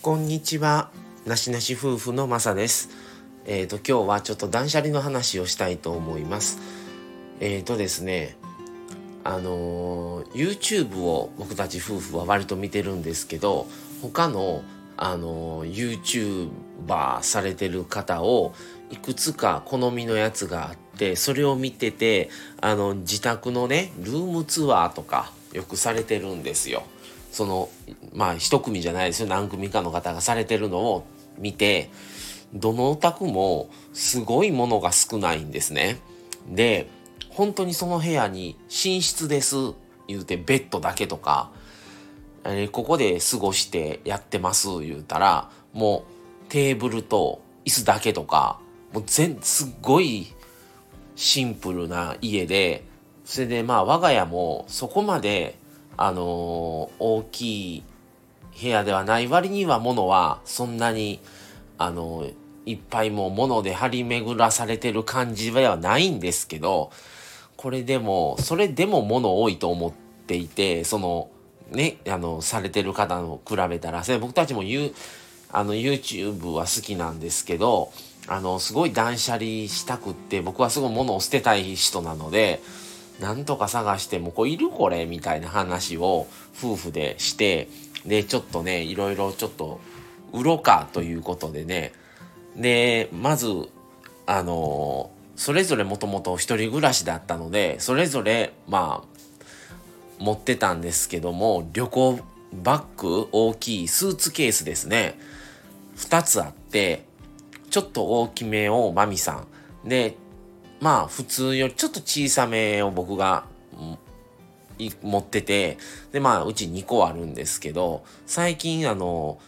こんにちは。なしなし夫婦のまさです。えっ、と、今日はちょっと断捨離の話をしたいと思います。えっ、とですね、あのー YouTube を僕たち夫婦は割と見てるんですけど、他の、あの YouTuber されてる方をいくつか好みのやつがあって、それを見てて、あの、自宅のね、ルームツアーとかよくされてるんですよ。そのまあ一組じゃないですよ何組かの方がされてるのを見てどのお宅もすごいものが少ないんですね。で本当にその部屋に寝室です言うてベッドだけとか、えーここで過ごしてやってます言うたらもうテーブルと椅子だけとかもう全すっごいシンプルな家でそれでまあ我が家もそこまであのー大きい部屋ではない割には物はそんなにあのいっぱいもう物で張り巡らされてる感じではないんですけどこれでもそれでも物多いと思っていてそのねあのされてる方の比べたらそれ僕たちも言うあの YouTube は好きなんですけどあのすごい断捨離したくって僕はすごい物を捨てたい人なのでなんとか探してもこういるこれみたいな話を夫婦でしてでちょっとねいろいろちょっと売ろうかということでね。でまずあのそれぞれもともと一人暮らしだったのでそれぞれまあ持ってたんですけども旅行バッグ大きいスーツケースですね。2つあってちょっと大きめをマミさん。でまあ普通よりちょっと小さめを僕が持っててでまあうち2個あるんですけど最近あの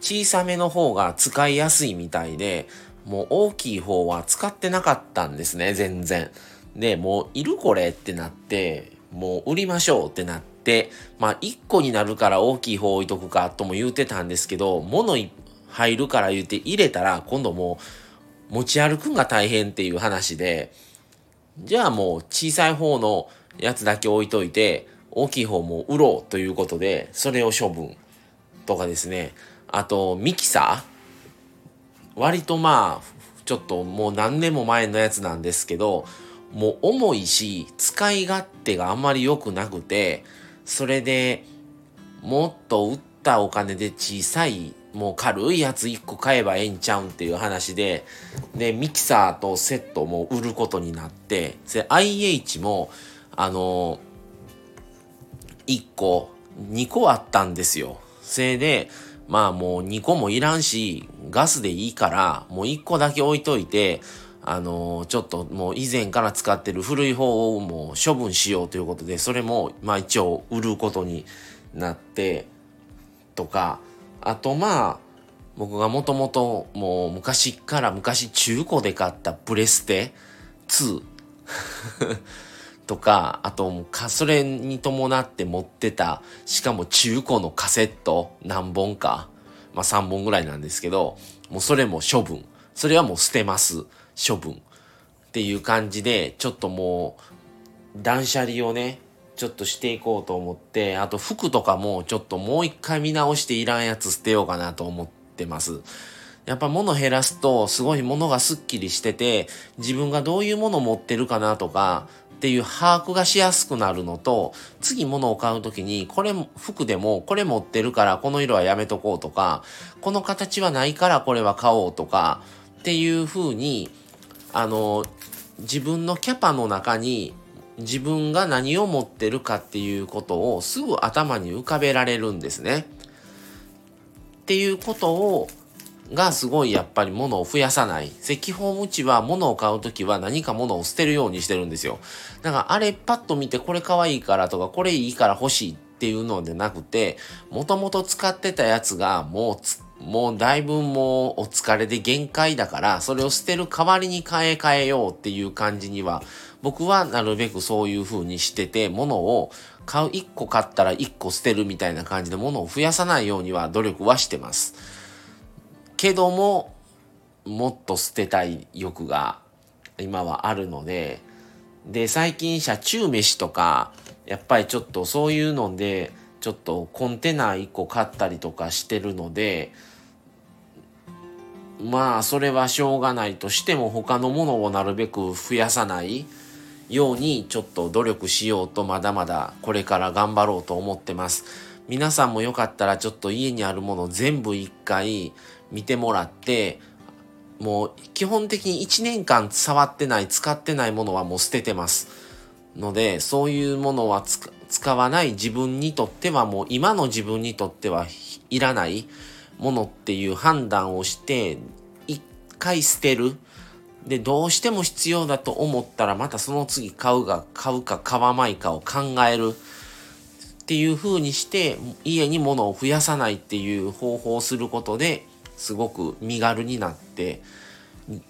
小さめの方が使いやすいみたいでもう大きい方は使ってなかったんですね全然。でもういるこれってなってもう売りましょうってなってまあ1個になるから大きい方置いとくかとも言うてたんですけど物入るから言って入れたら今度もう持ち歩くんが大変っていう話でじゃあもう小さい方のやつだけ置いといて大きい方も売ろうということでそれを処分とかですね。あとミキサー。割とまあちょっともう何年も前のやつなんですけどもう重いし使い勝手があんまり良くなくてそれでもっと売ったお金で小さいもう軽いやつ1個買えばええんちゃうんっていう話ででミキサーとセットも売ることになって IH もあの1個2個あったんですよ。それでまあもう2個もいらんしガスでいいからもう1個だけ置いといてあのちょっともう以前から使ってる古い方をもう処分しようということでそれもまあ一応売ることになってとかあとまあ僕がもともともう昔から昔中古で買ったプレステ2 とかあとかそれに伴って持ってたしかも中古のカセット何本かまあ3本ぐらいなんですけどもうそれも処分。それはもう捨てます。処分。っていう感じでちょっともう断捨離をねちょっとしていこうと思ってあと服とかもちょっともう一回見直していらんやつ捨てようかなと思ってます。やっぱ物減らすとすごい物がスッキリしてて自分がどういうもの持ってるかなとかっていう把握がしやすくなるのと次物を買う時にこれ服でもこれ持ってるからこの色はやめとこうとかこの形はないからこれは買おうとかっていう風にあの自分のキャパの中に自分が何を持ってるかっていうことをすぐ頭に浮かべられるんですね。っていうことをがすごいやっぱり物を増やさない。基本うちは物を買うときは何か物を捨てるようにしてるんですよ。だからあれパッと見てこれ可愛いからとかこれいいから欲しいっていうのでなくて、もともと使ってたやつがもうつもうだいぶもうお疲れで限界だから、それを捨てる代わりに買え替えようっていう感じには、僕はなるべくそういう風にしてて、物を買う、1個買ったら1個捨てるみたいな感じで物を増やさないようには努力はしてます。けども、もっと捨てたい欲が今はあるので、で、最近車中飯とか、やっぱりちょっとそういうので、ちょっとコンテナ1個買ったりとかしてるので、まあそれはしょうがないとしても他のものをなるべく増やさないようにちょっと努力しようとまだまだこれから頑張ろうと思ってます。皆さんもよかったらちょっと家にあるもの全部一回見てもらってもう基本的に1年間触ってない使ってないものはもう捨ててます。のでそういうものは使わない自分にとってはもう今の自分にとってはいらないものっていう判断をして一回捨てる。でどうしても必要だと思ったらまたその次買うが買うか買わないかを考える。っていう風にして家に物を増やさないっていう方法をすることですごく身軽になって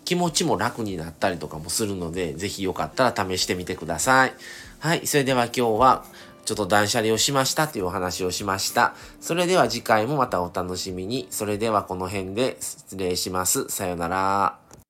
気持ちも楽になったりとかもするので是非よかったら試してみてください。はい、それでは今日はちょっと断捨離をしましたというお話をしました。それでは次回もまたお楽しみに。それではこの辺で失礼します。さよなら。